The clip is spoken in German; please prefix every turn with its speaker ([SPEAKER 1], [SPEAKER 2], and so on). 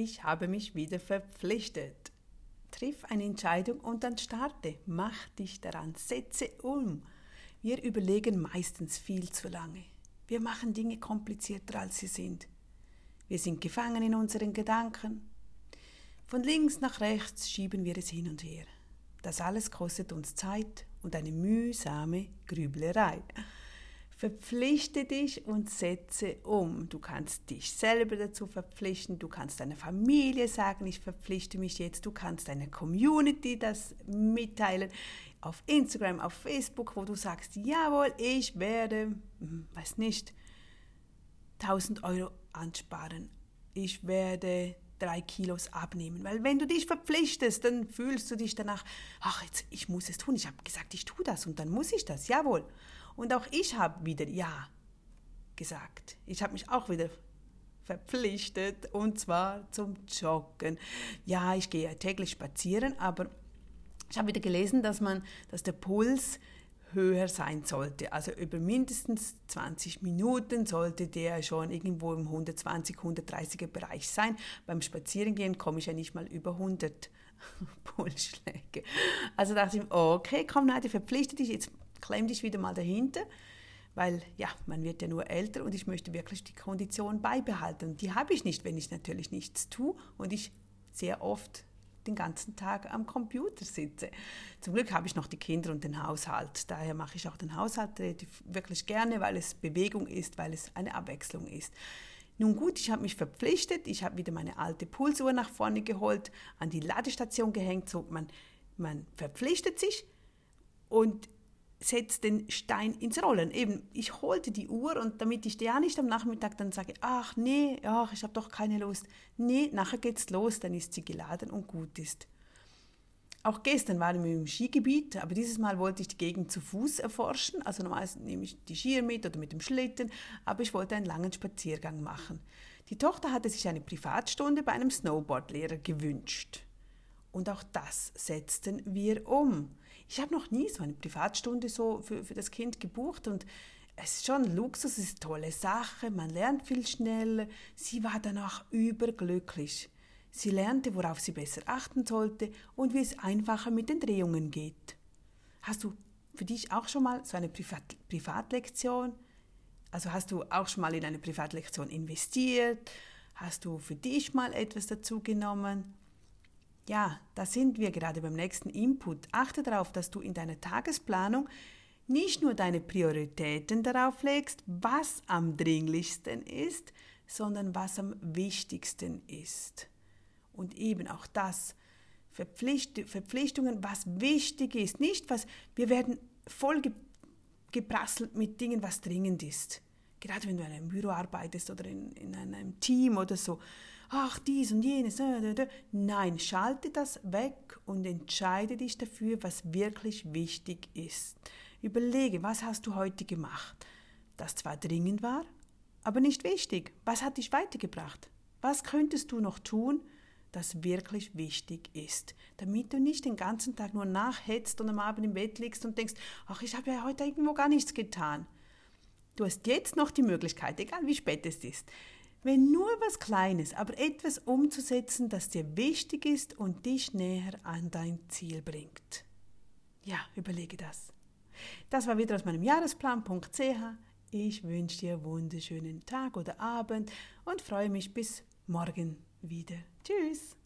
[SPEAKER 1] Ich habe mich wieder verpflichtet. Triff eine Entscheidung und dann starte. Mach dich daran. Setze um. Wir überlegen meistens viel zu lange. Wir machen Dinge komplizierter, als sie sind. Wir sind gefangen in unseren Gedanken. Von links nach rechts schieben wir es hin und her. Das alles kostet uns Zeit und eine mühsame Grüblerei. Verpflichte dich und setze um. Du kannst dich selber dazu verpflichten, du kannst deiner Familie sagen, ich verpflichte mich jetzt, du kannst deiner Community das mitteilen, auf Instagram, auf Facebook, wo du sagst, jawohl, ich werde, hm, weiß nicht, 1000 Euro ansparen, ich werde drei Kilos abnehmen. Weil wenn du dich verpflichtest, dann fühlst du dich danach, ach, jetzt, ich muss es tun. Ich habe gesagt, ich tue das und dann muss ich das. Jawohl. Und auch ich habe wieder Ja gesagt. Ich habe mich auch wieder verpflichtet und zwar zum Joggen. Ja, ich gehe ja täglich spazieren, aber ich habe wieder gelesen, dass man, dass der Puls höher sein sollte. Also über mindestens 20 Minuten sollte der schon irgendwo im 120, 130er Bereich sein. Beim Spazierengehen komme ich ja nicht mal über 100 Pulsschläge. Also dachte ich, okay, komm, Nadja, verpflichte dich, jetzt klemm dich wieder mal dahinter, weil ja, man wird ja nur älter und ich möchte wirklich die Kondition beibehalten. Die habe ich nicht, wenn ich natürlich nichts tue und ich sehr oft den ganzen Tag am Computer sitze. Zum Glück habe ich noch die Kinder und den Haushalt. Daher mache ich auch den Haushalt wirklich gerne, weil es Bewegung ist, weil es eine Abwechslung ist. Nun gut, ich habe mich verpflichtet, ich habe wieder meine alte Pulsuhr nach vorne geholt, an die Ladestation gehängt, so man, man verpflichtet sich und setzt den Stein ins Rollen. Eben, ich holte die Uhr und damit ich ja nicht am Nachmittag dann sage, ach nee, ach, ich habe doch keine Lust. Nee, nachher geht's los, dann ist sie geladen und gut ist. Auch gestern waren wir im Skigebiet, aber dieses Mal wollte ich die Gegend zu Fuß erforschen. Also normalerweise nehme ich die Skier mit oder mit dem Schlitten, aber ich wollte einen langen Spaziergang machen. Die Tochter hatte sich eine Privatstunde bei einem Snowboardlehrer gewünscht. Und auch das setzten wir um. Ich habe noch nie so eine Privatstunde so für, für das Kind gebucht und es ist schon Luxus, es ist eine tolle Sache, man lernt viel schneller. Sie war danach überglücklich. Sie lernte, worauf sie besser achten sollte und wie es einfacher mit den Drehungen geht. Hast du für dich auch schon mal so eine Privat Privatlektion? Also hast du auch schon mal in eine Privatlektion investiert? Hast du für dich mal etwas dazu genommen? Ja, da sind wir gerade beim nächsten Input. Achte darauf, dass du in deiner Tagesplanung nicht nur deine Prioritäten darauf legst, was am dringlichsten ist, sondern was am wichtigsten ist. Und eben auch das, Verpflicht, Verpflichtungen, was wichtig ist, nicht was, wir werden voll geprasselt mit Dingen, was dringend ist. Gerade wenn du in einem Büro arbeitest oder in, in einem Team oder so ach, dies und jenes. Nein, schalte das weg und entscheide dich dafür, was wirklich wichtig ist. Überlege, was hast du heute gemacht, das zwar dringend war, aber nicht wichtig. Was hat dich weitergebracht? Was könntest du noch tun, das wirklich wichtig ist, damit du nicht den ganzen Tag nur nachhetzt und am Abend im Bett liegst und denkst, ach, ich habe ja heute irgendwo gar nichts getan. Du hast jetzt noch die Möglichkeit, egal wie spät es ist, wenn nur was Kleines, aber etwas umzusetzen, das dir wichtig ist und dich näher an dein Ziel bringt. Ja, überlege das. Das war wieder aus meinem Jahresplan.ch. Ich wünsche dir einen wunderschönen Tag oder Abend und freue mich bis morgen wieder. Tschüss.